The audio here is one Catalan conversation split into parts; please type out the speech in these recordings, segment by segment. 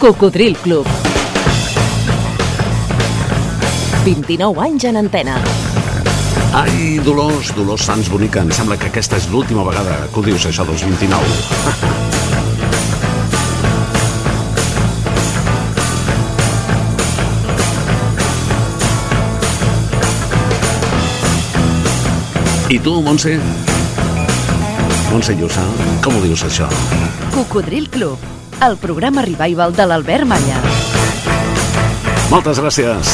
Cocodril Club. 29 anys en antena. Ai, Dolors, Dolors Sants Bonica, em sembla que aquesta és l'última vegada que ho dius, això dels 29. I tu, Montse? Montse Llussa, com ho dius, això? Cocodril Club, el programa revival de l'Albert Malla. Moltes gràcies.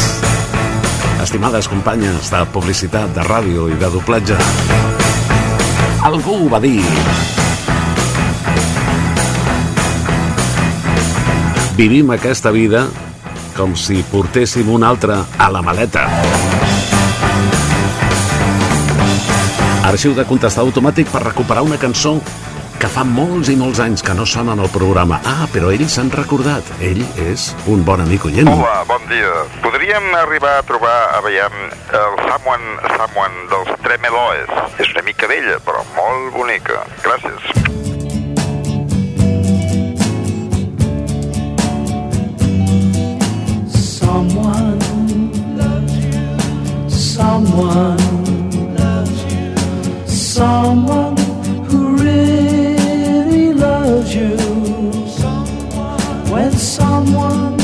Estimades companyes de publicitat, de ràdio i de doblatge. Algú va dir. Vivim aquesta vida com si portéssim una altra a la maleta. Arxiu de contestar automàtic per recuperar una cançó que fa molts i molts anys que no sona en el programa. Ah, però ells s'han recordat. Ell és un bon amic oient. Hola, bon dia. Podríem arribar a trobar, a veiem, el Someone, Someone dels Tremeloes. És una mica vella, però molt bonica. Gràcies. Someone loves you. Someone loves you. Someone someone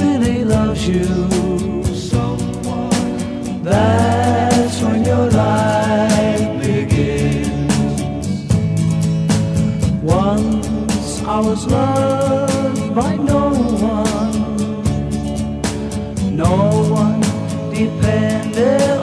really loves you, that's when your life begins. Once I was loved by no one. No one depended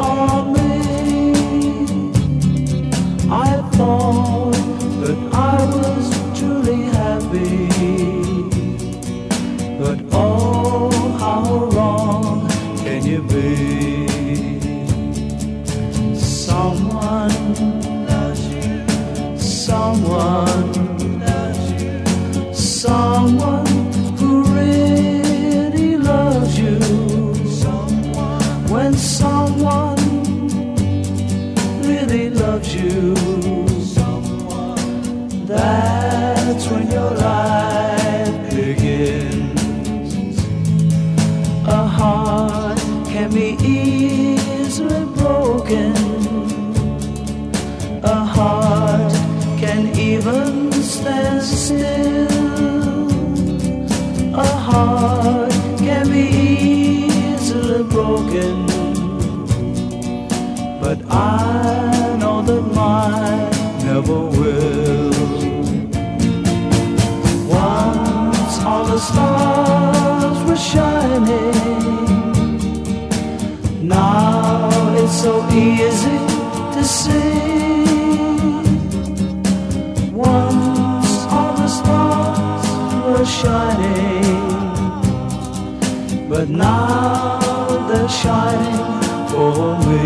shining for me.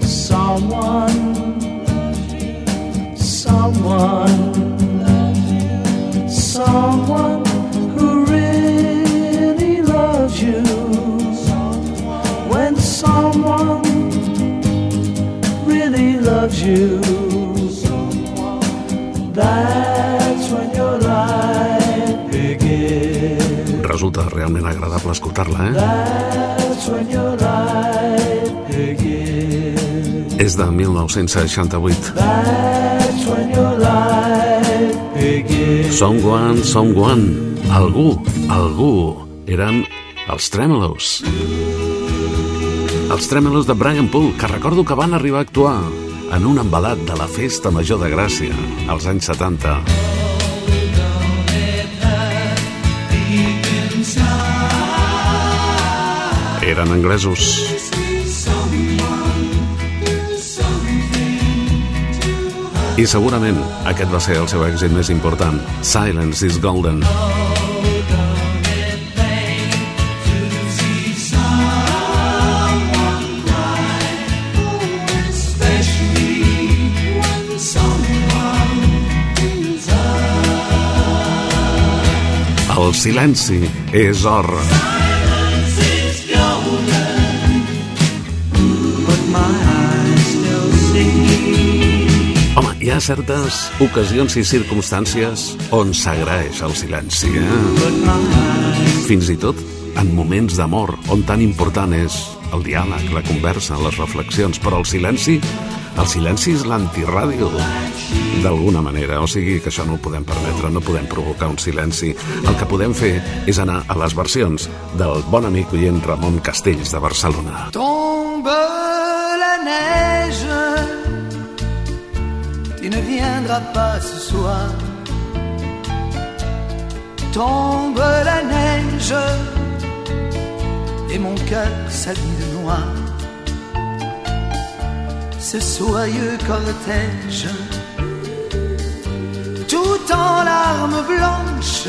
Someone, someone, someone who really loves you. When someone really loves you, that's Resulta realment agradable escoltar-la, eh? És de 1968. That's when your life begins. Someone, someone, algú, algú, eren els Tremolos. Els Tremolos de Brian Poole, que recordo que van arribar a actuar en un embalat de la Festa Major de Gràcia, als anys 70. Eren anglesos. I segurament aquest va ser el seu èxit més important, Silence is Golden. El silenci és or. But my eyes still see. Home, i ha certes ocasions i circumstàncies on s'agraeix el silenci, eh? Fins i tot en moments d'amor, on tan important és el diàleg, la conversa, les reflexions, però el silenci, el silenci és l'antiràdio, d'alguna manera. O sigui que això no ho podem permetre, no podem provocar un silenci. El que podem fer és anar a les versions del bon amic oient Ramon Castells de Barcelona. Tombe la neige, ne pas ce soir. Tombe la neige, et mon cœur s'habille de noir. Ce soyeux cortège, tout en larmes blanches,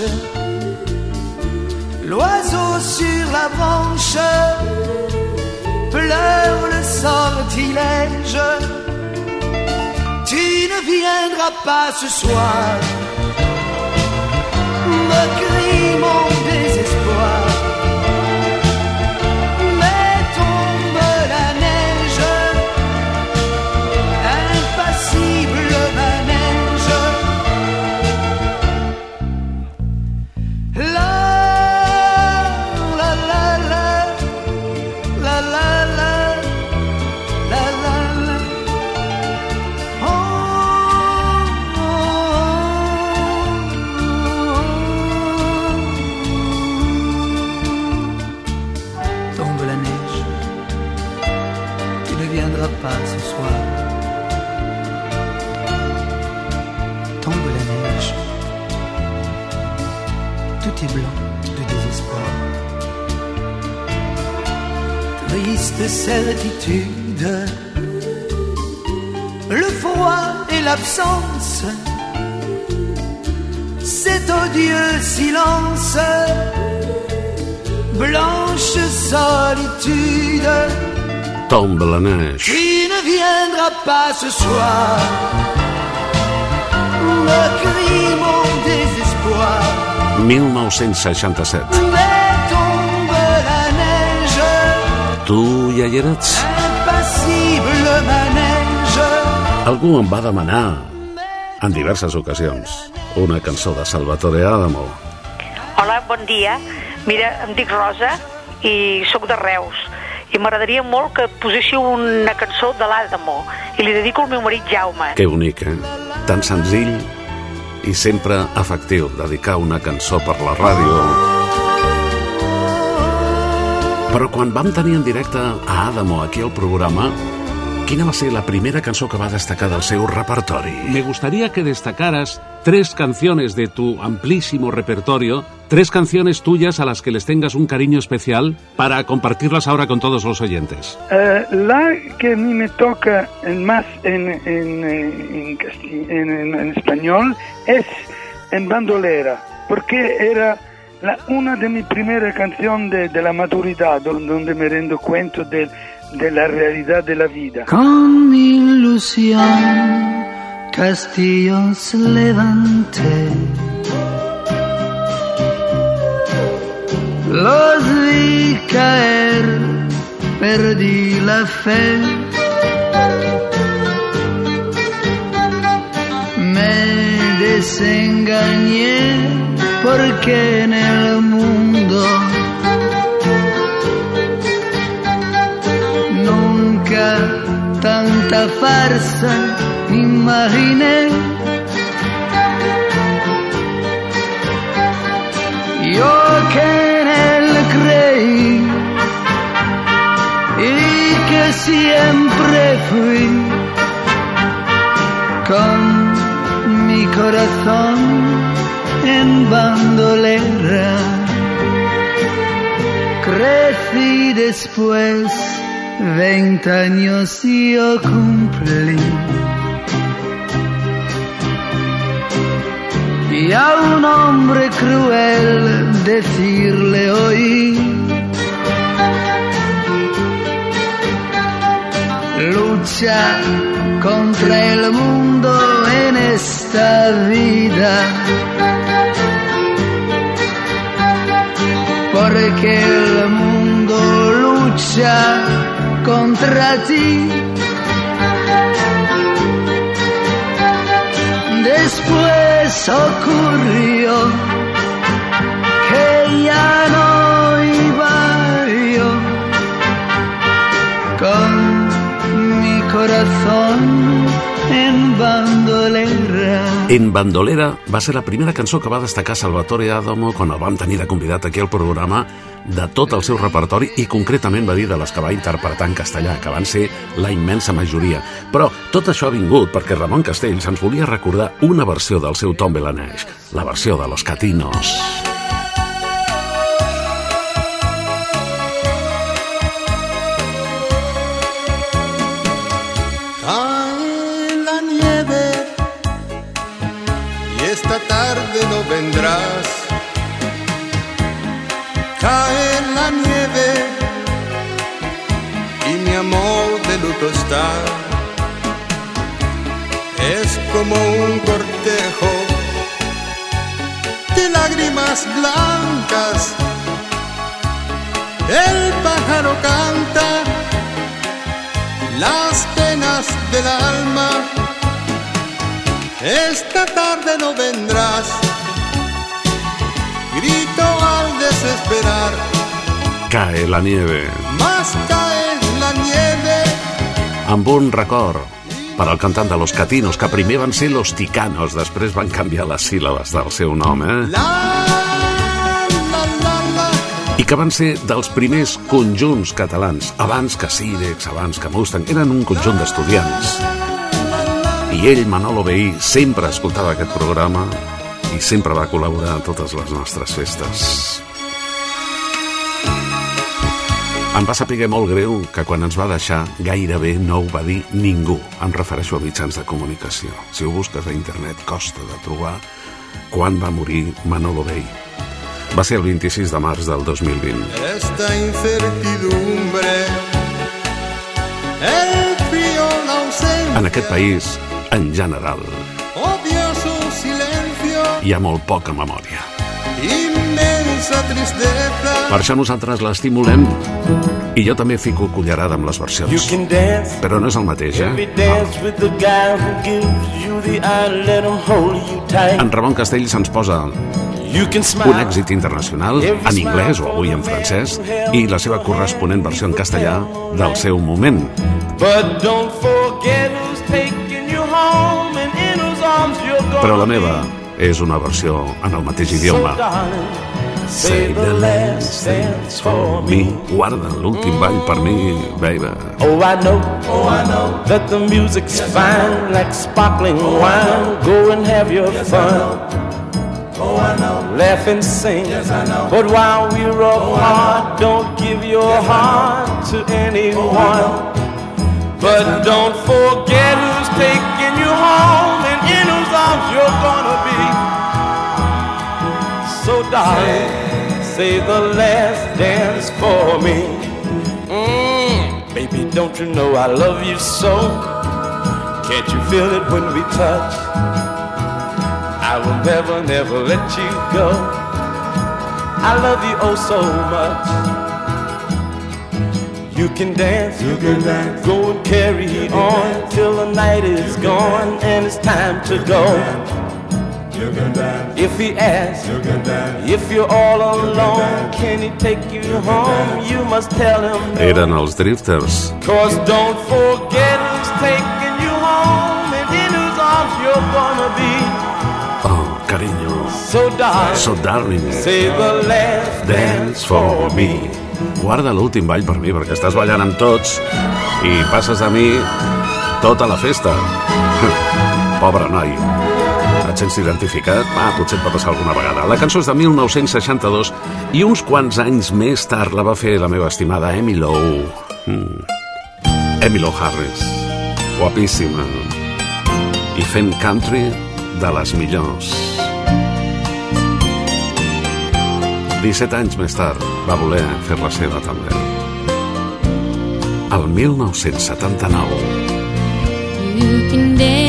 l'oiseau sur la branche pleure le sortilège. Tu ne viendras pas ce soir, me crie mon Triste certitude, le froid et l'absence, cet odieux silence, blanche solitude. Tombe la neige. Tu ne viendras pas ce soir. Me crie mon désespoir. 1967. Tu ja hi eres? impassible manège. Algú em va demanar, en diverses ocasions, una cançó de Salvatore Adamo. Hola, bon dia. Mira, em dic Rosa i sóc de Reus. I m'agradaria molt que poséssiu una cançó de l'Adamo i li dedico al meu marit Jaume. Que bonic, eh? Tan senzill i sempre efectiu dedicar una cançó per la ràdio. Però quan vam tenir en directe a Adamo aquí al programa, quina va ser la primera cançó que va destacar del seu repertori? Me gustaría que destacaras tres canciones de tu amplísimo repertorio, tres canciones tuyas a las que les tengas un cariño especial para compartirlas ahora con todos los oyentes. Eh, la que a mí me toca en más en, en, eh, en, casti- en- en- en español es en bandolera, porque era La, una delle mie prime canzoni de, della maturità, dove mi rendo conto del, della realtà della vita. Con illusión castillo se levante. Los vi caer, perdí la fe. Me desengañé porque en el mundo Nunca tanta farsa imaginé. Yo que en él creí y que siempre fui con mi corazón en bandolera. Crecí después, veinte años yo cumplí. Y a un hombre cruel decirle oí, lucha contra el mundo en porque el mundo lucha contra ti. después ocurrió que ya no iba yo con mi corazón en bandolera. En Bandolera va ser la primera cançó que va destacar Salvatore Adamo quan el vam tenir de convidat aquí al programa de tot el seu repertori i concretament va dir de les que va interpretar en castellà, que van ser la immensa majoria. Però tot això ha vingut perquè Ramon Castells ens volia recordar una versió del seu Tom Belaneix, la versió de Los Catinos. Cae Cae la nieve y mi amor de luto está. Es como un cortejo de lágrimas blancas. El pájaro canta las penas del alma. Esta tarde no vendrás, grito al desesperar, Cae la nieve, más cae la nieve. amb un record per al cantant de Los Catinos, que primer van ser Los Ticanos, després van canviar les síl·labes del seu nom, eh? La, la, la, la. I que van ser dels primers conjunts catalans, abans que Cirex, abans que Mustang, eren un conjunt d'estudiants. I ell, Manolo Veí, sempre escoltava aquest programa i sempre va col·laborar a totes les nostres festes. Em va saber molt greu que quan ens va deixar gairebé no ho va dir ningú. Em refereixo a mitjans de comunicació. Si ho busques a internet costa de trobar quan va morir Manolo Bay. Va ser el 26 de març del 2020. Esta incertidumbre, el frío, la En aquest país, en general, hi ha molt poca memòria. Inmensa tristeza. Per això nosaltres l'estimulem i jo també fico cullerada amb les versions. Però no és el mateix, eh? tight. En Ramon Castells ens posa un èxit internacional en anglès o avui en francès i la seva corresponent versió en castellà del seu moment. Però la meva és una versió en el mateix idioma. Darling, say the last dance for me. Mi, guarda l'últim ball per mi, baby. Oh, I know, oh, I know that the music's fine, like sparkling oh, wine. Go and have your fun. Oh, I know. Laugh and sing. Yes, I know. But while we're oh, apart, don't give your heart to oh, anyone. But don't forget who's taking you home and in whose arms you're gonna be. So, darling, say the last dance for me. Mm, baby, don't you know I love you so? Can't you feel it when we touch? I will never, never let you go. I love you oh so much. You can dance, you can dance, go and carry on till the night is gone and it's time to go. You can dance, If he asks, you can dance. if you're all alone, can he take you home? You must tell him no. Eren els Drifters. Cause don't forget who's taking you home and in whose arms you're gonna be. Oh, carinyo. So darling, So darling, say the last dance for me. Guarda l'últim ball per mi, perquè estàs ballant amb tots i passes a mi tota la festa. Pobre noi. Et sents identificat? Ah, potser et va passar alguna vegada. La cançó és de 1962 i uns quants anys més tard la va fer la meva estimada Emmy Lowe. Mm. Emmy Lowe Harris. Guapíssima. I fent country de les millors. 17 anys més tard va voler fer-la seva també. El 1979. You can dance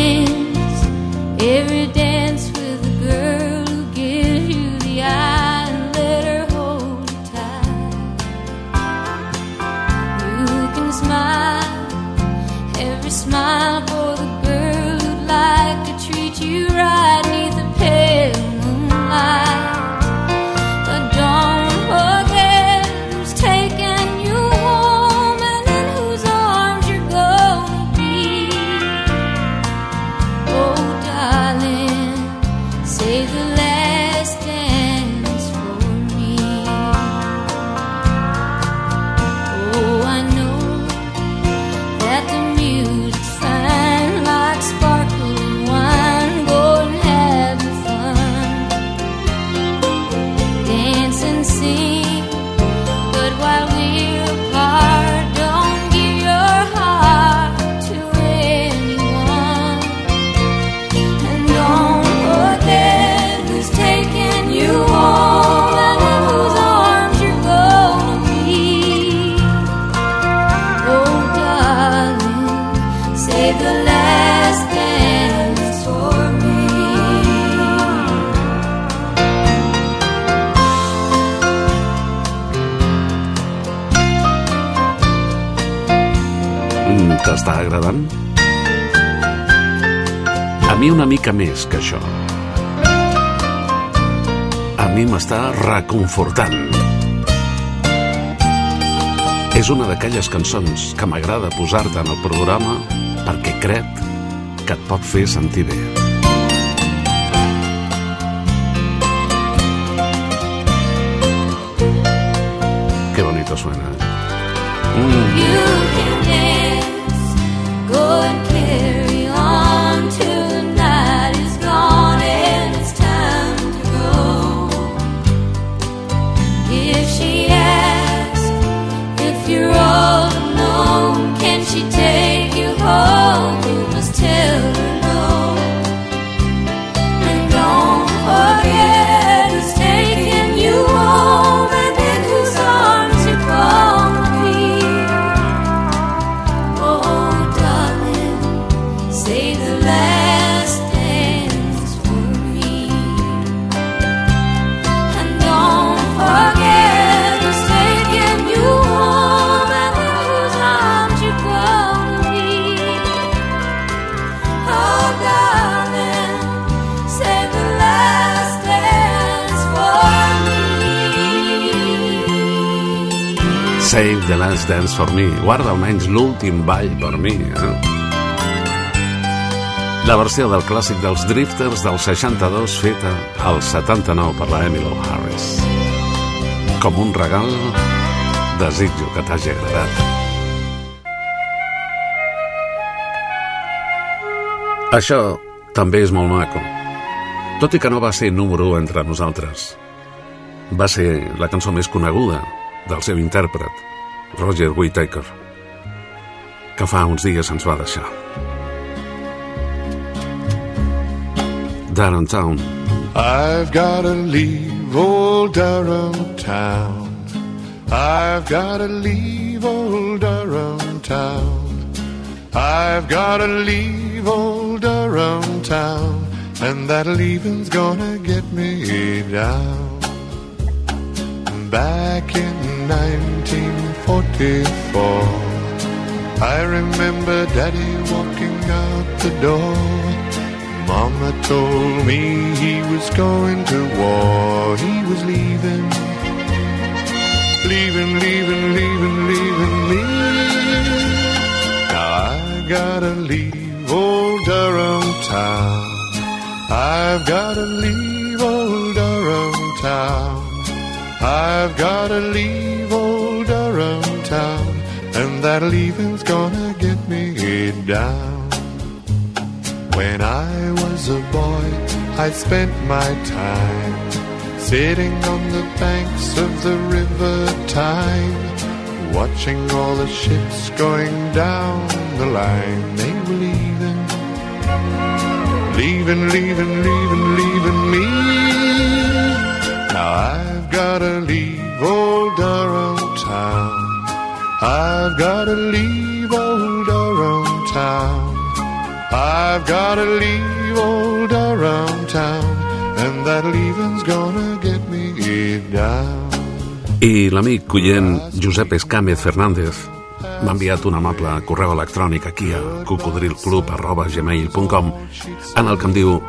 reconfortant. És una d'aquelles cançons que m'agrada posar-te en el programa perquè crec que et pot fer sentir bé. Qué bonito suena. Mm. The Last Dance for Me. Guarda almenys l'últim ball per mi. Eh? La versió del clàssic dels Drifters del 62 feta al 79 per la Emily Harris. Com un regal, desitjo que t'hagi agradat. Això també és molt maco. Tot i que no va ser número 1 entre nosaltres. Va ser la cançó més coneguda del seu intèrpret, Roger Whittaker, que fa uns dies ens va deixar. Durham Town. I've gotta leave old Durham town. I've gotta leave old Durham town. I've gotta leave old Durham town. And that leaving's gonna get me down. Back in 1944, I remember Daddy walking out the door. Mama told me he was going to war. He was leaving, leaving, leaving, leaving, leaving me. Now I gotta leave old Durham town. I've gotta leave old Durham town. I've gotta leave old Durham town. And that leaving's gonna get me down. When I was a boy, I spent my time sitting on the banks of the river Tyne, watching all the ships going down the line. They were leaving, leaving, leaving, leaving, leaving me. Now I've gotta leave old Durham town. I've gotta leave old Durham town. I've gotta leave old Durham town, and that leaving's gonna get me down. I l'amic collent Josep Escàmez Fernández m'ha enviat un amable correu electrònic aquí a cocodrilclub.gmail.com en el que em diu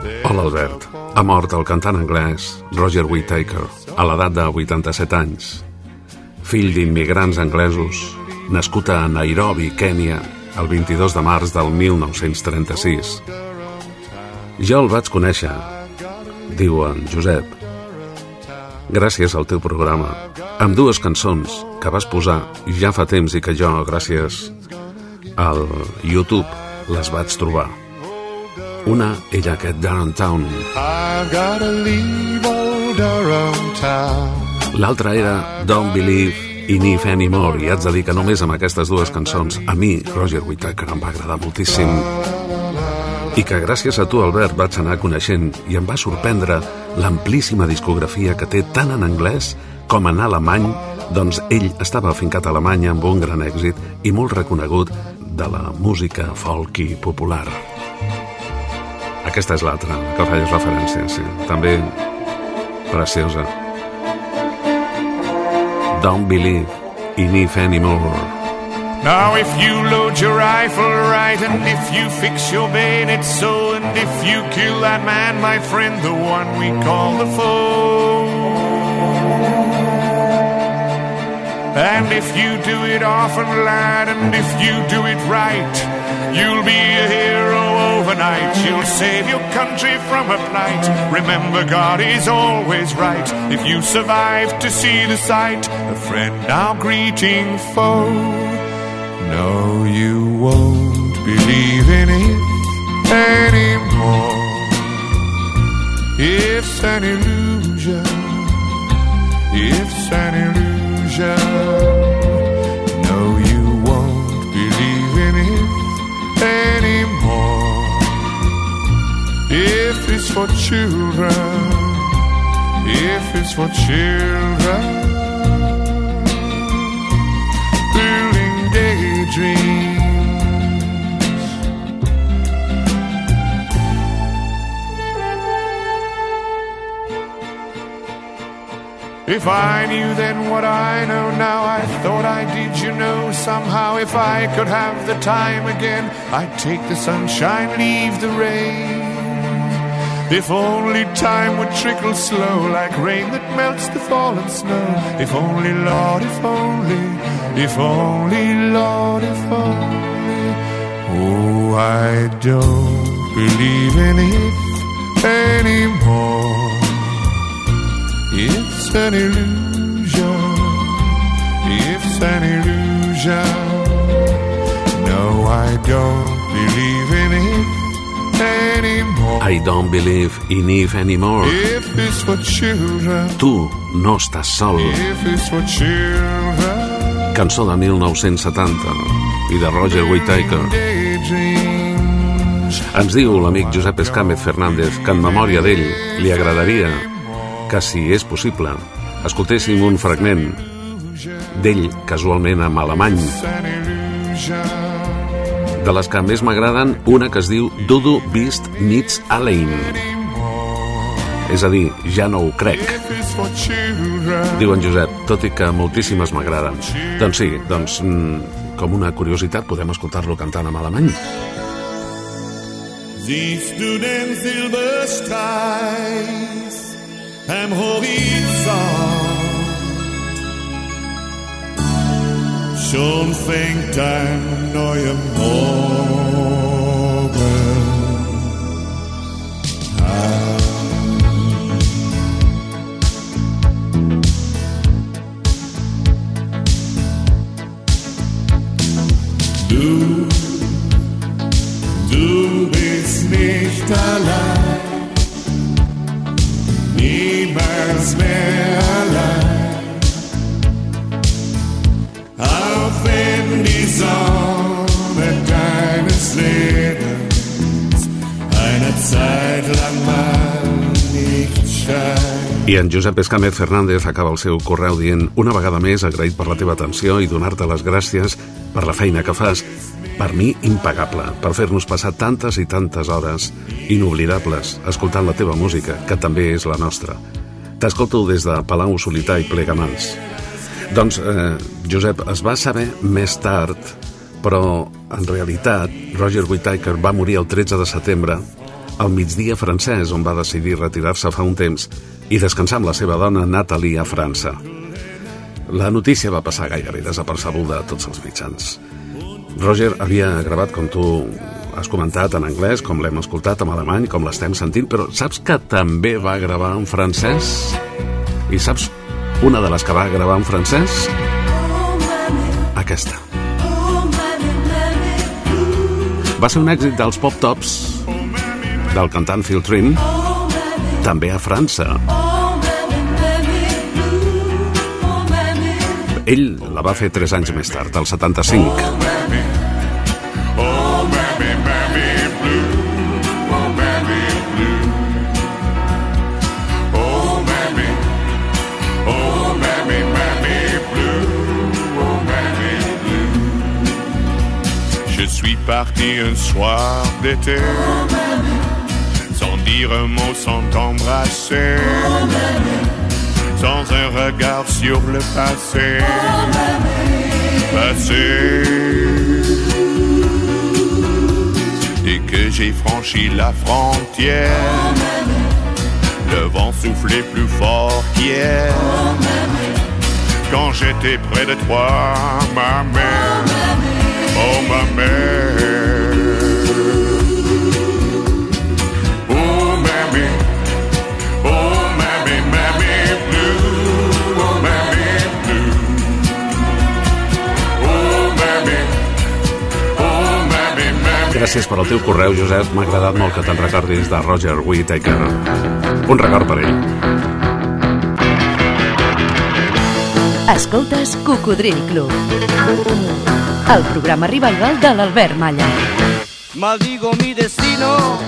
Hola Albert, ha mort el cantant anglès Roger Whittaker a l'edat de 87 anys. Fill d'immigrants anglesos, nascut a Nairobi, Kènia, el 22 de març del 1936. Jo el vaig conèixer, diu en Josep, gràcies al teu programa, amb dues cançons que vas posar ja fa temps i que jo, gràcies al YouTube, les vaig trobar. Una era aquest Downtown, l'altra era Don't Believe in If Anymore, i haig de dir que només amb aquestes dues cançons a mi, Roger Whittaker, em va agradar moltíssim. I que gràcies a tu, Albert, vaig anar coneixent i em va sorprendre l'amplíssima discografia que té tant en anglès com en alemany, doncs ell estava afincat a Alemanya amb un gran èxit i molt reconegut de la música folk i popular. Aquesta és l'altra, que feies referència, sí. També preciosa. Don't believe in if anymore. Now, if you load your rifle right, and if you fix your bayonet so, and if you kill that man, my friend, the one we call the foe. And if you do it often, lad, and if you do it right, you'll be a hero overnight. You'll save your country from a plight. Remember, God is always right. If you survive to see the sight, a friend now greeting foe. No, you won't believe in it anymore. It's an illusion. It's an illusion. If it's for children, if it's for children, building daydreams. If I knew then what I know now, I thought I did, you know, somehow. If I could have the time again, I'd take the sunshine, leave the rain. If only time would trickle slow, like rain that melts the fallen snow. If only, Lord, if only, if only, Lord, if only. Oh, I don't believe in it anymore. It's an illusion. It's an illusion. No, I don't believe anymore. I don't believe in Eve anymore. If it's for children, Tu no estàs sol. if it's for children, Cançó de 1970 i de Roger Whittaker. Ens diu l'amic Josep Escàmez Fernández que en memòria d'ell li agradaria que, si és possible, escoltéssim un fragment d'ell, casualment en alemany. De les que més m'agraden, una que es diu Dudu Beast Meets Alain. És a dir, ja no ho crec. Diu en Josep, tot i que moltíssimes m'agraden. Doncs sí, doncs, mm, com una curiositat, podem escoltar-lo cantant en alemany. Siehst du den Silberstreif am Horizont? Schon fängt ein neuer Morgen an. Du Du bist nicht allein, niemals mehr allein. I en Josep Escàmez Fernández acaba el seu correu dient una vegada més agraït per la teva atenció i donar-te les gràcies per la feina que fas, per mi impagable, per fer-nos passar tantes i tantes hores inoblidables escoltant la teva música, que també és la nostra. T'escolto des de Palau Solità i Plegamans. Doncs, eh, Josep, es va saber més tard, però en realitat Roger Whittaker va morir el 13 de setembre al migdia francès, on va decidir retirar-se fa un temps i descansar amb la seva dona Nathalie a França. La notícia va passar gairebé desapercebuda a tots els mitjans. Roger havia gravat, com tu has comentat, en anglès, com l'hem escoltat en alemany, com l'estem sentint, però saps que també va gravar en francès? I saps una de les que va gravar en francès? Aquesta. Va ser un èxit dels pop-tops del cantant Phil Trim, també a França. Ell la va fer 3 anys més tard, al 75. Je suis parti un soir d'été. Oh, sans t'embrasser. Sans un regard sur le passé. passé. Dès que j'ai franchi la frontière, le vent soufflait plus fort qu'hier. Quand j'étais près de toi, ma mère, oh ma mère. Gràcies per al teu correu, Josep. M'ha agradat molt que te'n recordis de Roger Whittaker. Un record per ell. Escoltes Cocodril Club. El programa revival de l'Albert Malla. Maldigo mi destino,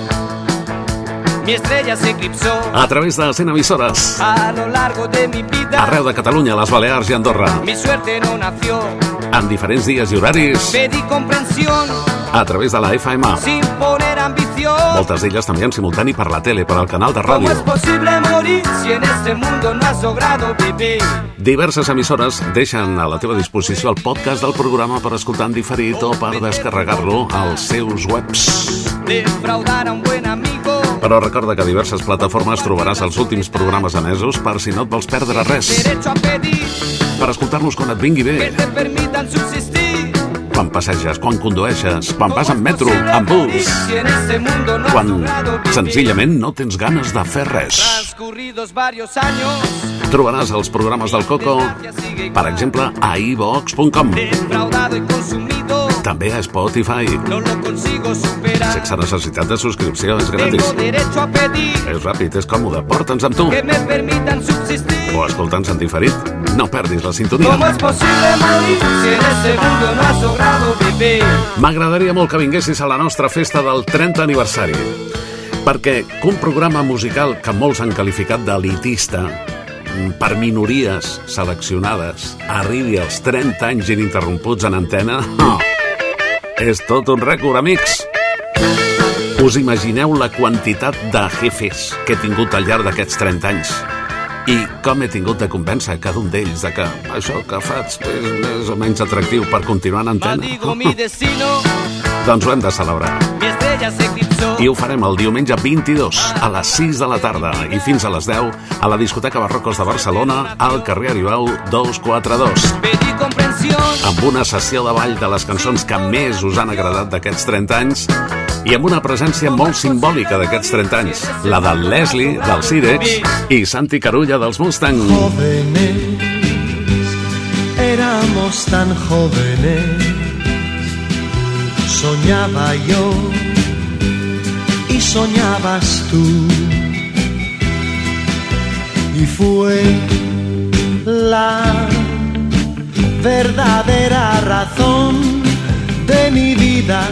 mi estrella se eclipsó A través de 100 emissores. a lo largo de mi vida. Arreu de Catalunya, les Balears i Andorra. Mi suerte no nació, En diferents dies i horaris. pedí comprensión A través de la FM. sin poner ambición. Moltes d'elles també en simultani per la tele, per al canal de ¿Cómo es ràdio. posible morir si en este mundo no has logrado vivir? Diverses emissores deixen a la teva disposició el podcast del programa per escoltar en diferit o per descarregar-lo als seus webs. Defraudar a un buen amigo. Però recorda que a diverses plataformes trobaràs els últims programes emesos per si no et vols perdre res. Per escoltar-los quan et vingui que bé. te permitan subsistir. Quan passeges, quan condueixes, quan vas en metro, en bus. Quan senzillament no tens ganes de fer res. Trobaràs els programes del Coco, per exemple, a ivox.com. També a Spotify. Sense necessitat de subscripció, és gratis. És ràpid, és còmode, porta'ns amb tu. O escolta'ns en diferit. No perdis la sintonia. ¿Cómo es posible morir si en este mundo no has logrado vivir? M'agradaria molt que vinguessis a la nostra festa del 30 aniversari. Perquè un programa musical que molts han qualificat d'elitista per minories seleccionades arribi als 30 anys ininterromputs en antena oh, és tot un rècord, amics. Us imagineu la quantitat de jefes que he tingut al llarg d'aquests 30 anys i com he tingut de convèncer cada un d'ells de que això que faig és més o menys atractiu per continuar en antena. Doncs ho hem de celebrar. I ho farem el diumenge 22 a les 6 de la tarda i fins a les 10 a la discoteca Barrocos de Barcelona al carrer Aribau 242 Pedí comprensión, amb una sessió de ball de les cançons que més us han agradat d'aquests 30 anys i amb una presència molt simbòlica d'aquests 30 anys, la del Leslie, del Cirex i Santi Carulla dels Mustang. Jóvenes, éramos tan jóvenes, soñaba yo y soñabas tú. Y fue la verdadera razón de mi vida,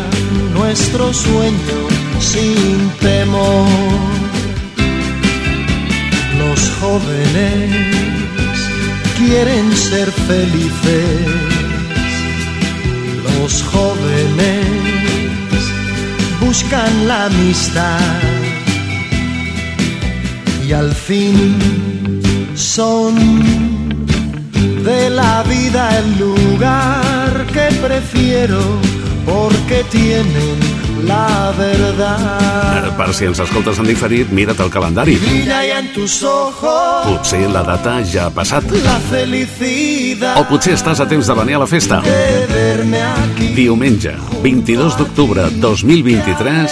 nuestro sueño sin temor. Los jóvenes quieren ser felices. Los jóvenes buscan la amistad y al fin son de la vida el lugar que prefiero porque tienen la verdad. Eh, Per si ens escoltes en diferit, mira't el calendari. Ya en tus ojos Potser la data ja ha passat. la felicidad O potser estàs a temps de venir a la festa. Diumenge, 22 d'octubre 2023,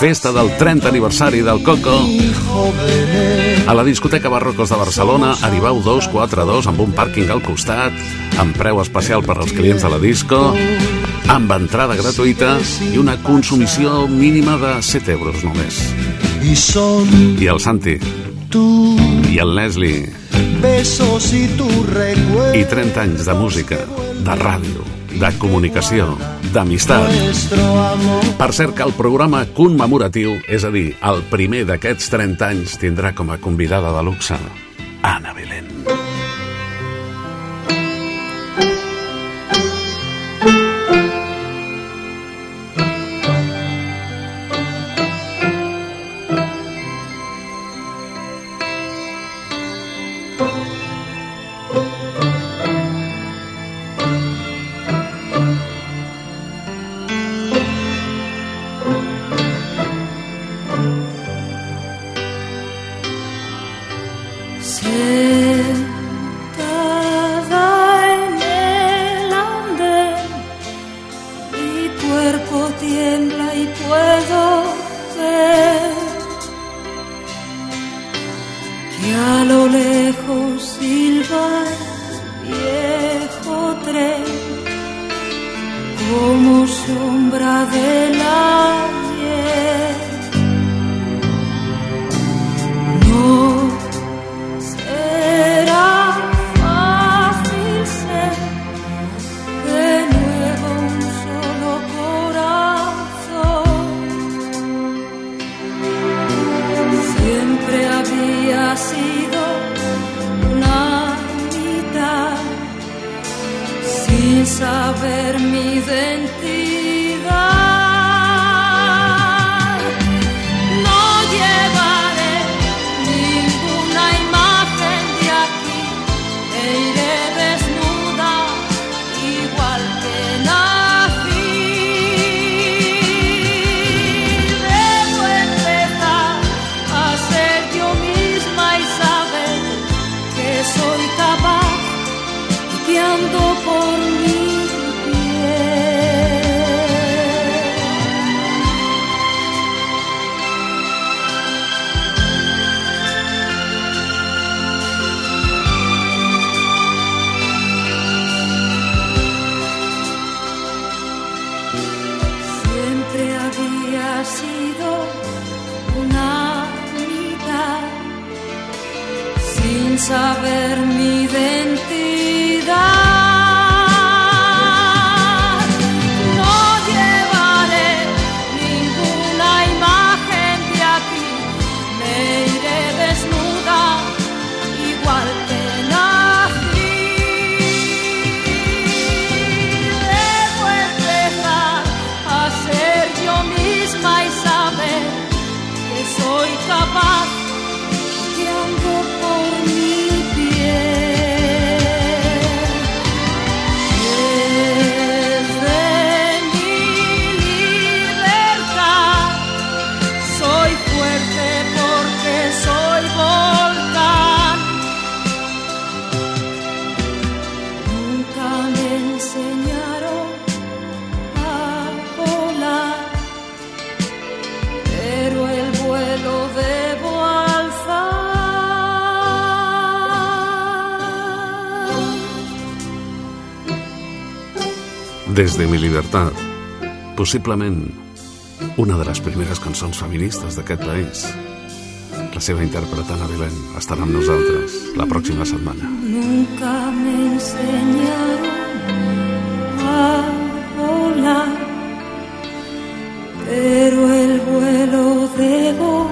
festa del 30 aniversari del Coco, Jóvenes a la discoteca Barrocos de Barcelona, Aribau 242, amb un pàrquing al costat, amb preu especial per als clients de la disco, amb entrada gratuïta i una consumició mínima de 7 euros només. y son I el Santi, tú i el Leslie, besos y tu recuerdo. i 30 anys de música, de ràdio, de comunicació, d'amistat. Per cert que el programa commemoratiu, és a dir, el primer d'aquests 30 anys, tindrà com a convidada de luxe Anna Belén. Des de mi libertad, possiblement una de les primeres cançons feministes d'aquest país. La seva intèrpreta Ana Belén estarà amb nosaltres la pròxima setmana. Nunca me enseñaron a volar, pero el vuelo debo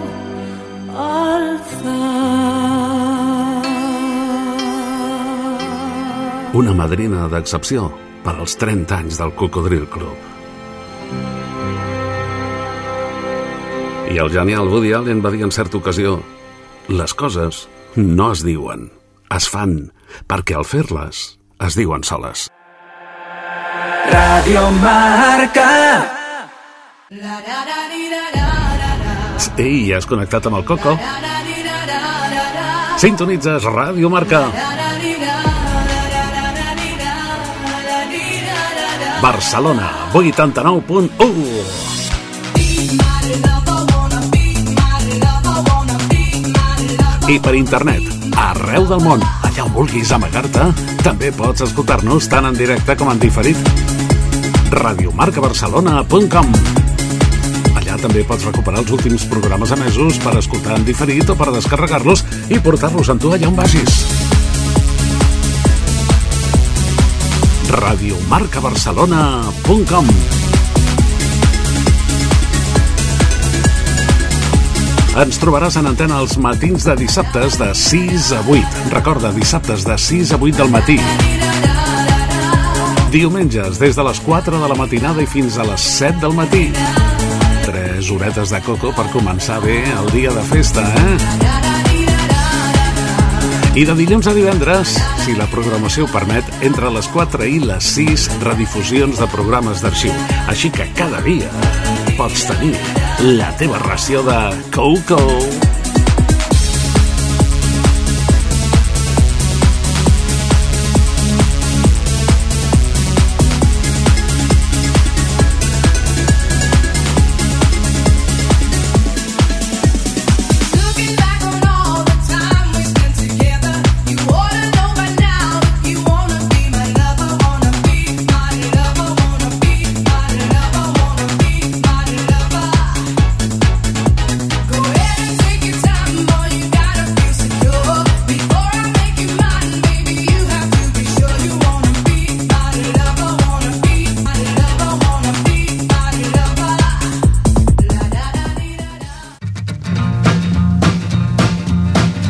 alzar. Una madrina d'excepció per als 30 anys del Cocodril Club. I el genial Woody Allen va dir en certa ocasió les coses no es diuen, es fan, perquè al fer-les es diuen soles. Radio Marca. Ei, has connectat amb el Coco? Sintonitzes Ràdio Marca. Barcelona, 89.1. I per internet, arreu del món, allà on vulguis amagar-te, també pots escoltar-nos tant en directe com en diferit. radiomarcabarcelona.com Allà també pots recuperar els últims programes emesos per escoltar en diferit o per descarregar-los i portar-los amb tu allà on vagis. radiomarcabarcelona.com Ens trobaràs en antena els matins de dissabtes de 6 a 8. Recorda, dissabtes de 6 a 8 del matí. Diumenges, des de les 4 de la matinada i fins a les 7 del matí. Tres horetes de coco per començar bé el dia de festa, eh? I de dilluns a divendres, si la programació ho permet, entre les 4 i les 6 redifusions de programes d'arxiu. Així que cada dia pots tenir la teva ració de Coco.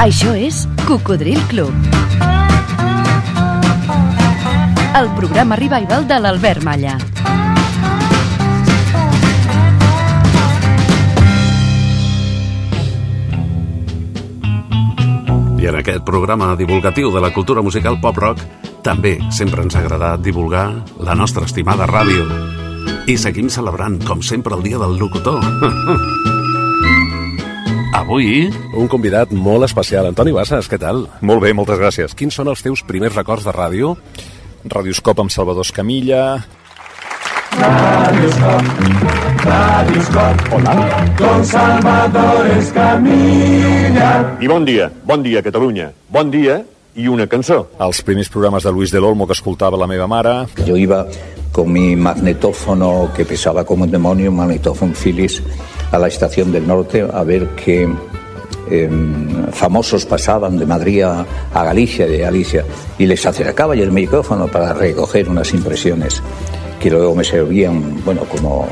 Això és Cocodril Club. El programa revival de l'Albert Malla. I en aquest programa divulgatiu de la cultura musical pop-rock també sempre ens ha agradat divulgar la nostra estimada ràdio. I seguim celebrant, com sempre, el dia del locutor. Avui... Un convidat molt especial. Antoni Bassas, què tal? Molt bé, moltes gràcies. Quins són els teus primers records de ràdio? Radioscop amb Salvador Escamilla... Radioscop, Radioscop, hola, con Salvador Escamilla. I bon dia, bon dia, Catalunya. Bon dia i una cançó. Els primers programes de Luis del Olmo que escoltava la meva mare... Yo iba con mi magnetófono que pesaba como un demonio, un magnetófono Philips, a la estación del norte a ver qué eh, famosos pasaban de Madrid a, a Galicia, de Galicia, y les acercaba yo el micrófono para recoger unas impresiones que luego me servían, bueno, como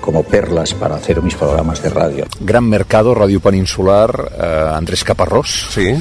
como perlas para hacer mis programas de radio. Gran Mercado, Radio Peninsular, eh, Andrés Caparrós. Sí.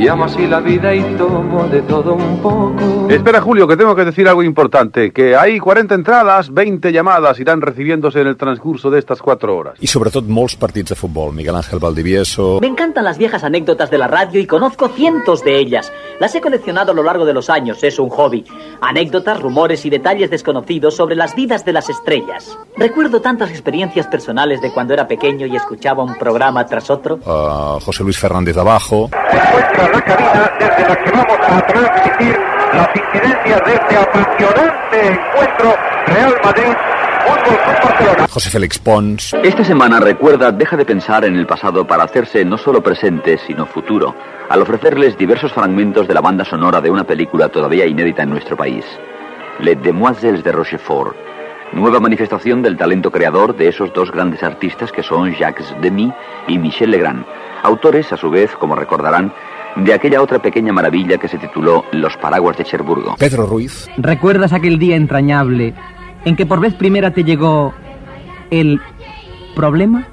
Y amo así la vida y tomo de todo un poco. Espera, Julio, que tengo que decir algo importante. Que hay 40 entradas, 20 llamadas irán recibiéndose en el transcurso de estas cuatro horas. I sobretot molts partits de futbol. Miguel Ángel Valdivieso... Me encantan las viejas anécdotas de la radio y conozco cientos de ellas. Las he coleccionado a lo largo de los años, es un hobby. Anécdotas, rumores y detalles desconocidos sobre las vidas de las estrellas. Recuerdo tantas experiencias personales de cuando era pequeño y escuchaba un programa tras otro. Uh, José Luis Fernández de Abajo... la cabina desde la que vamos a transmitir las incidencias de este apasionante encuentro Real Madrid. Fútbol Club Barcelona. José Félix Pons... Esta semana recuerda deja de pensar en el pasado para hacerse no solo presente, sino futuro, al ofrecerles diversos fragmentos de la banda sonora de una película todavía inédita en nuestro país. Les Demoiselles de Rochefort, nueva manifestación del talento creador de esos dos grandes artistas que son Jacques Demy y Michel Legrand, autores, a su vez, como recordarán, de aquella otra pequeña maravilla que se tituló Los paraguas de Cherburgo. Pedro Ruiz. ¿Recuerdas aquel día entrañable en que por vez primera te llegó el problema?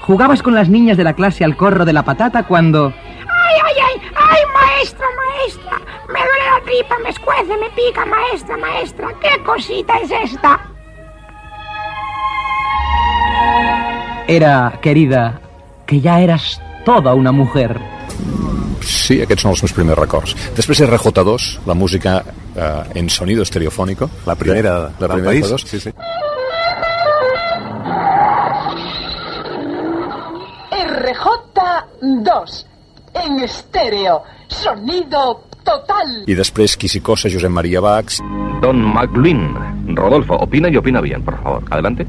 Jugabas con las niñas de la clase al corro de la patata cuando... ¡Ay, ay, ay! ¡Ay, maestra, maestra! Me duele la tripa, me escuece, me pica, maestra, maestra. ¿Qué cosita es esta? Era, querida, que ya eras toda una mujer. Sí, aquests són els meus primers records. Després RJ2, la música eh, en sonido estereofónico. La primera la del primera país. RJ2. Sí, sí. RJ2 en estéreo, sonido total. I després Quisicosa, Josep Maria Bax. Don McLean. Rodolfo, opina y opina bien, por favor. Adelante.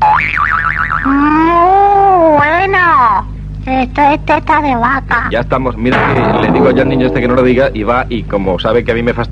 Muy bueno. Esto es teta de vaca. Ya estamos. Mira que le digo ya al niño este que no lo diga y va y como sabe que a mí me fast...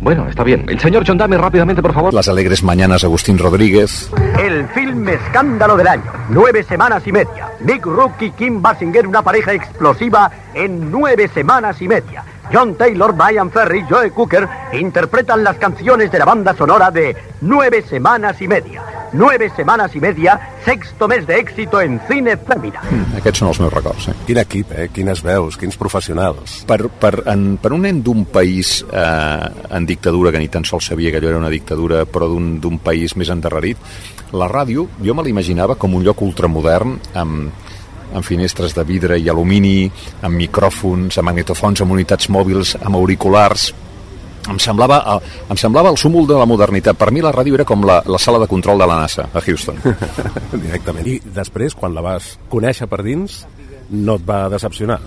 Bueno, está bien. El señor Chondame, rápidamente, por favor. Las alegres mañanas, Agustín Rodríguez. El film escándalo del año. Nueve semanas y media. Nick Rook y Kim Basinger, una pareja explosiva en nueve semanas y media. John Taylor, Brian Ferry, Joe Cooker interpretan las canciones de la banda sonora de Nueve semanas y media. Nueve semanas y media, sexto mes de éxito en cine fèmina. Aquests són els meus records, eh? Quin equip, eh? Quines veus, quins professionals. Per, per, en, per un nen d'un país eh, en dictadura, que ni tan sols sabia que allò era una dictadura, però d'un d'un país més endarrerit, la ràdio jo me l'imaginava com un lloc ultramodern amb, amb finestres de vidre i alumini, amb micròfons, amb magnetofons, amb unitats mòbils, amb auriculars... Em semblava, eh, em semblava el súmul de la modernitat. Per mi la ràdio era com la, la sala de control de la NASA, a Houston. Directament. I després, quan la vas conèixer per dins, no et va decepcionar?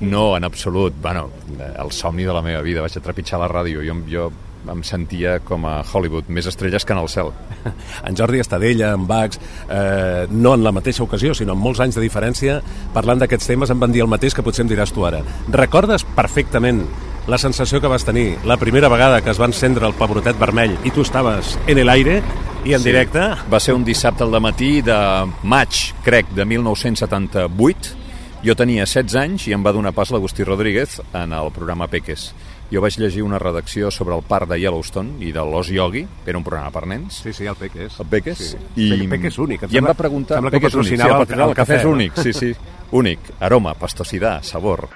No, en absolut. Bueno, el somni de la meva vida. Vaig a trepitjar la ràdio. Jo, jo em sentia com a Hollywood, més estrelles que en el cel. En Jordi Estadella, en Bax, eh, no en la mateixa ocasió, sinó amb molts anys de diferència, parlant d'aquests temes em van dir el mateix que potser em diràs tu ara. Recordes perfectament la sensació que vas tenir la primera vegada que es va encendre el pebrotet vermell i tu estaves en el aire i en Sí. directe? Va ser un dissabte al matí de maig, crec, de 1978. Jo tenia 16 anys i em va donar pas l'Agustí Rodríguez en el programa Peques. Jo vaig llegir una redacció sobre el parc de Yellowstone i de l'Os Yogi, era un programa per nens. Sí, sí, el Peques. El Peques. Sí. I, Pe- Peques únic, em I em va preguntar... sembla que Peques únic, sí, el, el- el, el cafè és no? únic, sí, sí. Únic, aroma, pastosidad, sabor.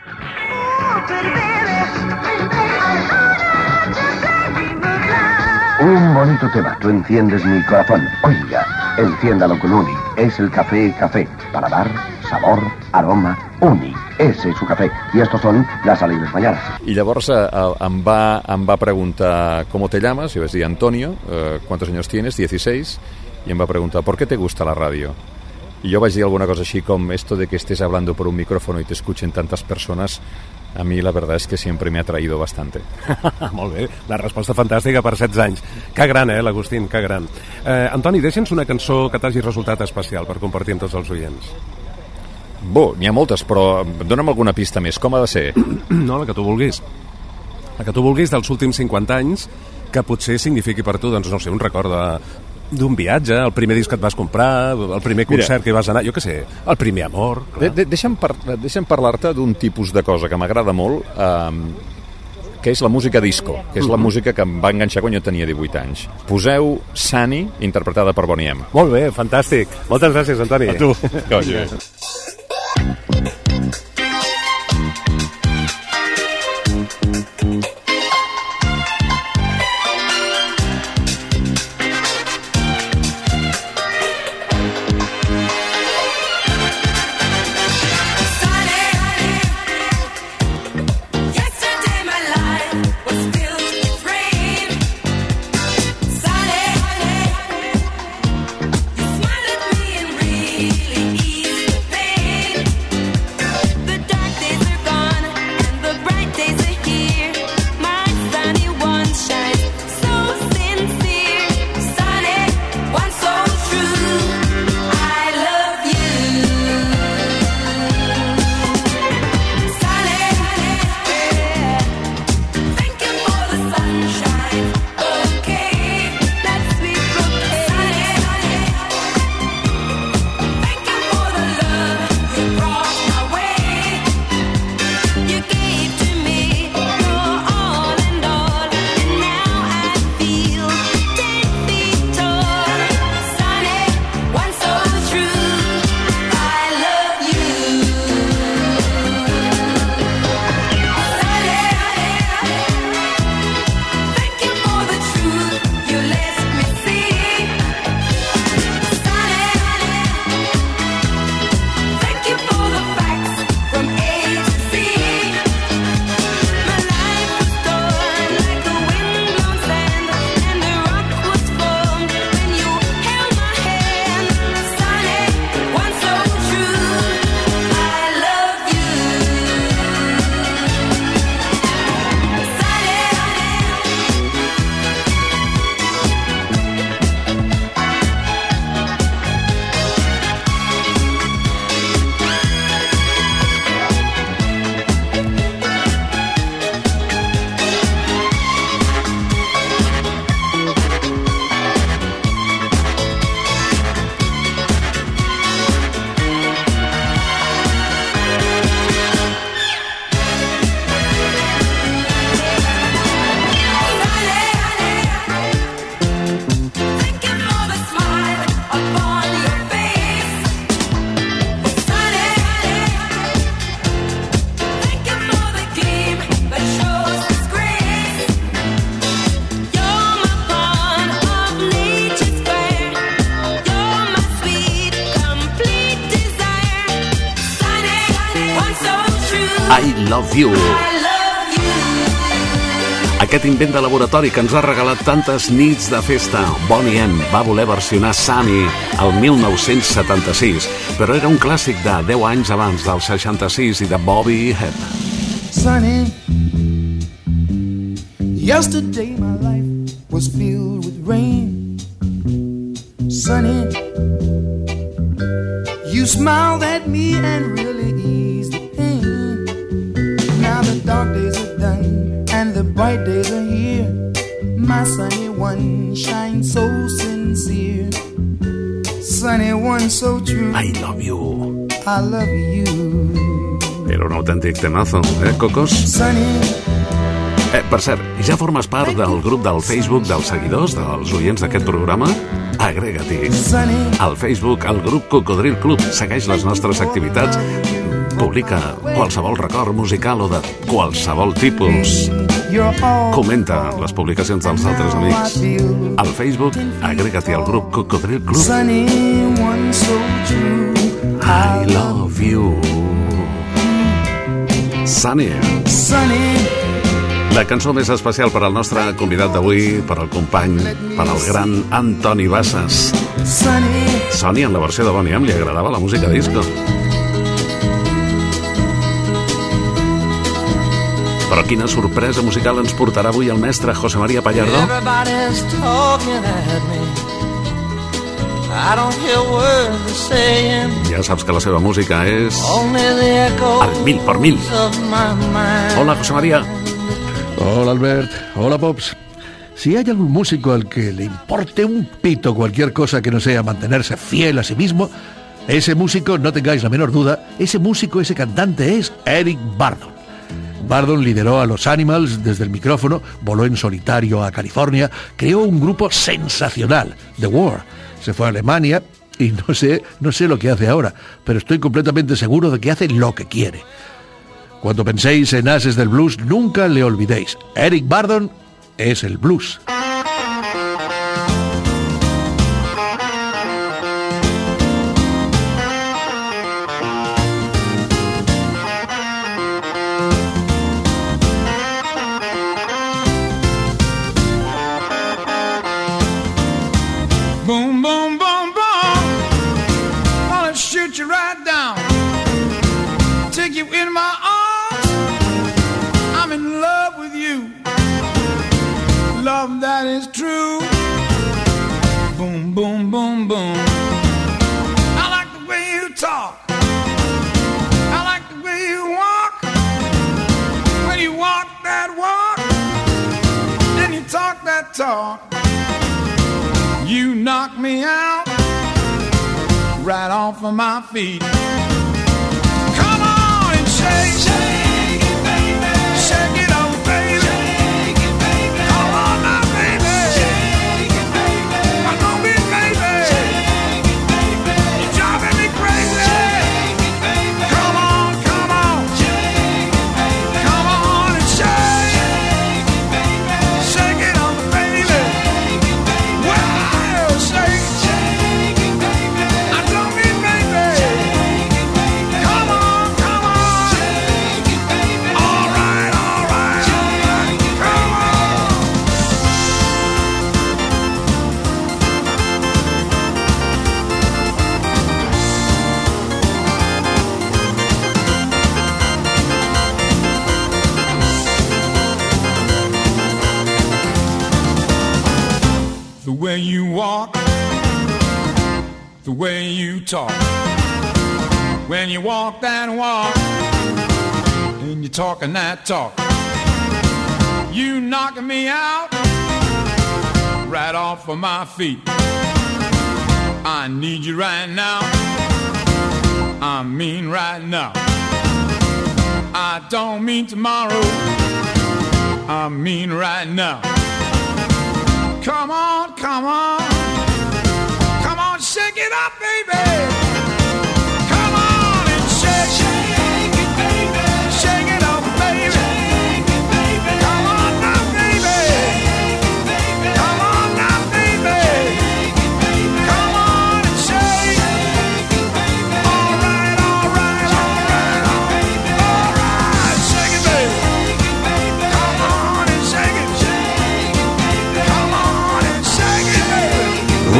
Un bonito tema, tú enciendes mi corazón. Oiga, enciéndalo con Uni. Es el café café. Para dar sabor, aroma, Uni. Ese es su café. Y estos son las alegres mañanas. I llavors eh, em, va, em va preguntar ¿Cómo te llamas? Jo vaig dir Antonio, eh, ¿cuántos años tienes? 16. Y em va preguntar ¿Por qué te gusta la radio? Y yo vaig dir alguna cosa així com esto de que estés hablando por un micrófono y te escuchen tantas personas a mi la verdad es que siempre me ha traído bastante. Molt bé, la resposta fantàstica per 16 anys. Que gran, eh, l'Agustín, que gran. Eh, Antoni, deixa'ns una cançó que t'hagi resultat especial per compartir amb tots els oients. Bo, n'hi ha moltes, però dona'm alguna pista més. Com ha de ser? No, la que tu vulguis. La que tu vulguis dels últims 50 anys que potser signifiqui per tu, doncs no sé, un record de d'un viatge, el primer disc que et vas comprar, el primer concert Mira. que vas anar, jo què sé, el primer amor... De, de, deixa'm, par deixa'm parlar-te d'un tipus de cosa que m'agrada molt, eh, que és la música disco, que és la Mhm. música que em va enganxar quan jo tenia 18 anys. Poseu Sunny, interpretada per Bonnie M. Molt bé, fantàstic. Moltes gràcies, Antoni. A tu. Coño. Invent de laboratori que ens ha regalat tantes nits de festa, Bonnie M va voler versionar Sunny el 1976, però era un clàssic de 10 anys abans del 66 i de Bobby Hebb. Sunny. Yesterday my life was filled with rain. Era un autèntic temazo, eh, Cocos? Sunny. Eh, per cert, ja formes part del grup del Facebook dels seguidors, dels oients d'aquest programa? Agrega-t'hi. Al Facebook, al grup Cocodril Club. Segueix les nostres activitats. Publica qualsevol record musical o de qualsevol tipus. Comenta les publicacions dels altres amics. Al Facebook, agrega-t'hi al grup Cocodril Club. I love you. Sunny. Sunny. La cançó més especial per al nostre convidat d'avui, per al company, per al gran Antoni Bassas. Sunny. Sony, en la versió de Bonnie M, li agradava la música disco. Però quina sorpresa musical ens portarà avui el mestre José María Pallardó? Everybody's talking at me. Ja saps que la seva música és al mil por mil. Hola, José María. Hola Albert, hola Pops. Si hay algún músico al que le importe un pito cualquier cosa que no sea mantenerse fiel a sí mismo, ese músico, no tengáis la menor duda, ese músico, ese cantante es Eric Bardon. Bardon lideró a los Animals desde el micrófono, voló en solitario a California, creó un grupo sensacional, The War. Se fue a Alemania y no sé, no sé lo que hace ahora, pero estoy completamente seguro de que hace lo que quiere. Cuando penséis en ases del blues, nunca le olvidéis. Eric Bardon es el blues. Off of my feet. Come on and shake, shake you walk that walk, and you're talking that talk, you knocking me out right off of my feet. I need you right now. I mean right now. I don't mean tomorrow. I mean right now. Come on, come on.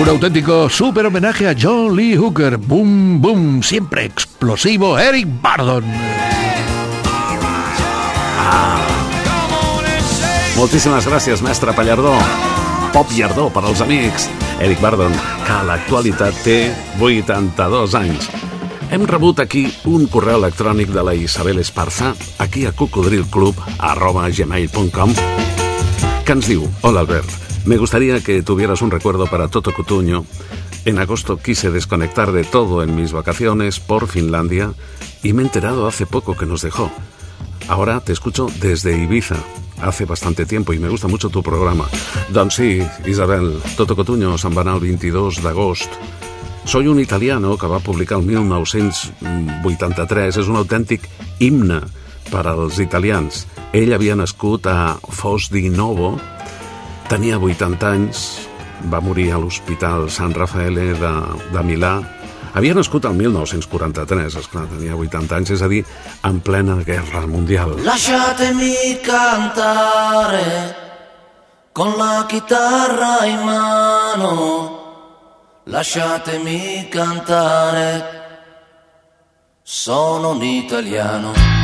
Un auténtico super homenaje a John Lee Hooker. Boom, boom, siempre explosivo, Eric Bardon. Moltíssimes gràcies, mestre Pallardó. Pop Llardó per als amics. Eric Bardon, que a l'actualitat té 82 anys. Hem rebut aquí un correu electrònic de la Isabel Esparza, aquí a cocodrilclub, arroba gmail.com, que ens diu, Hola Albert, me gustaría que tuvieras un recuerdo para Toto Cutuño. En agosto quise desconectar de todo en mis vacaciones por Finlandia y me he enterado hace poco que nos dejó. Ahora te escucho desde Ibiza, hace bastante tiempo i me gusta mucho tu programa. Doncs sí, Isabel, Toto Cotuño anar el 22 d'agost Soy un italiano, que va publicar el 1983, és un autèntic himne per als italians. Ell havia nascut a Fos di Novo, tenia 80 anys, va morir a l'Hospital San Raffaele de, de Milà, havia nascut el 1943, esclar, tenia 80 anys, és a dir, en plena guerra mundial. Lasciatemi cantare con la chitarra in mano. Lasciatemi cantare. Sono un italiano.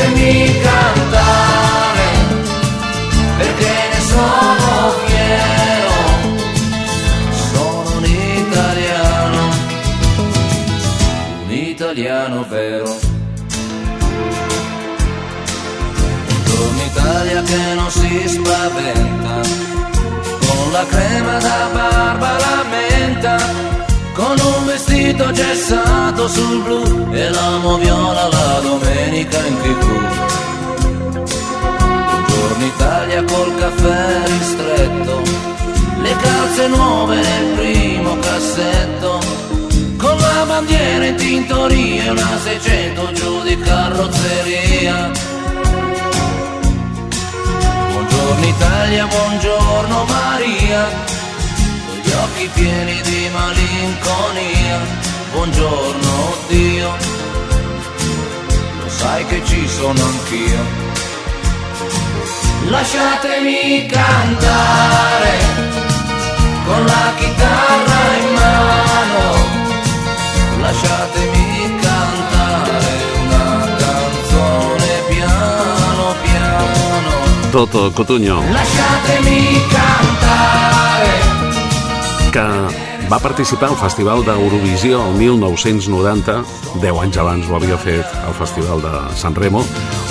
Lasciatemi cantare perché ne sono fiero. Sono un italiano, un italiano vero. Buongiorno Italia che non si spaventa, con la crema da barba la menta, con un vestito gessato sul blu e l'amo viola la domenica in tv. Buongiorno Italia col caffè ristretto, le calze nuove nel primo cassetto, con la bandiera in tintoria e una 600 giù di carrozzeria. Buongiorno Italia, buongiorno Maria, occhi pieni di malinconia. Buongiorno Dio, lo sai che ci sono anch'io. Lasciatemi cantare con la chitarra in mano. Lasciatemi cantare una canzone piano piano. Toto Cotugno, Lasciatemi cantare. Que va participar al Festival d'Eurovisió el 1990, 10 anys abans ho havia fet al Festival de San Remo,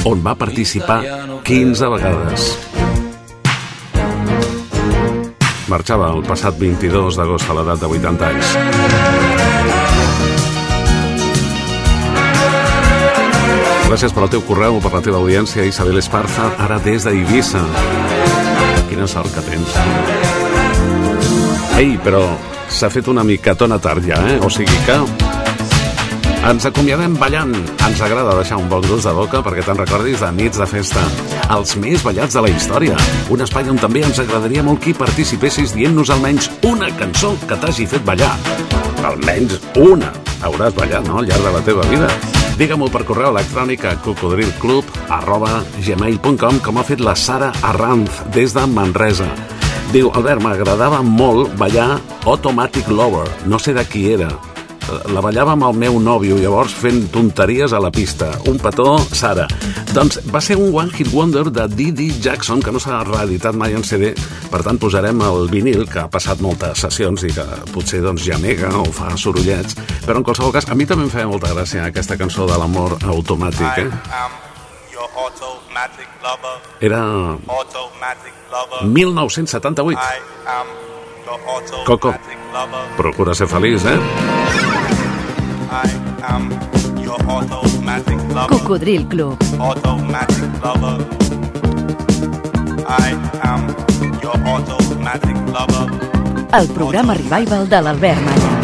on va participar 15 vegades. Marxava el passat 22 d'agost a l'edat de 80 anys. Gràcies per al teu correu, per la teva audiència, Isabel Esparza, ara des d'Eivissa. Quina sort que tens. Ei, però s'ha fet una micatona tard ja, eh? O sigui que ens acomiadem ballant. Ens agrada deixar un bon gust de boca perquè te'n recordis de nits de festa. Els més ballats de la història. Un espai on també ens agradaria molt que participessis dient-nos almenys una cançó que t'hagi fet ballar. Almenys una. Hauràs ballat, no?, al llarg de la teva vida. Digue-m'ho per correu electrònic a cocodrilclub arroba gmail.com com ha fet la Sara Arranz des de Manresa. Diu, Albert, m'agradava molt ballar Automatic Lover. No sé de qui era. La ballava amb el meu nòvio, llavors fent tonteries a la pista. Un petó, Sara. Doncs va ser un One Hit Wonder de Didi Jackson, que no s'ha reeditat mai en CD, per tant posarem el vinil, que ha passat moltes sessions i que potser doncs gemega o fa sorollets, però en qualsevol cas, a mi també em feia molta gràcia aquesta cançó de l'amor automàtic, eh? Your automatic lover. Era Automatic lover. 1978. I am your automatic Coco, lover. procura ser feliç, eh? I am your automatic lover. Cocodril Club. Automatic lover. I am your automatic lover. El programa revival de l'Albert Malla.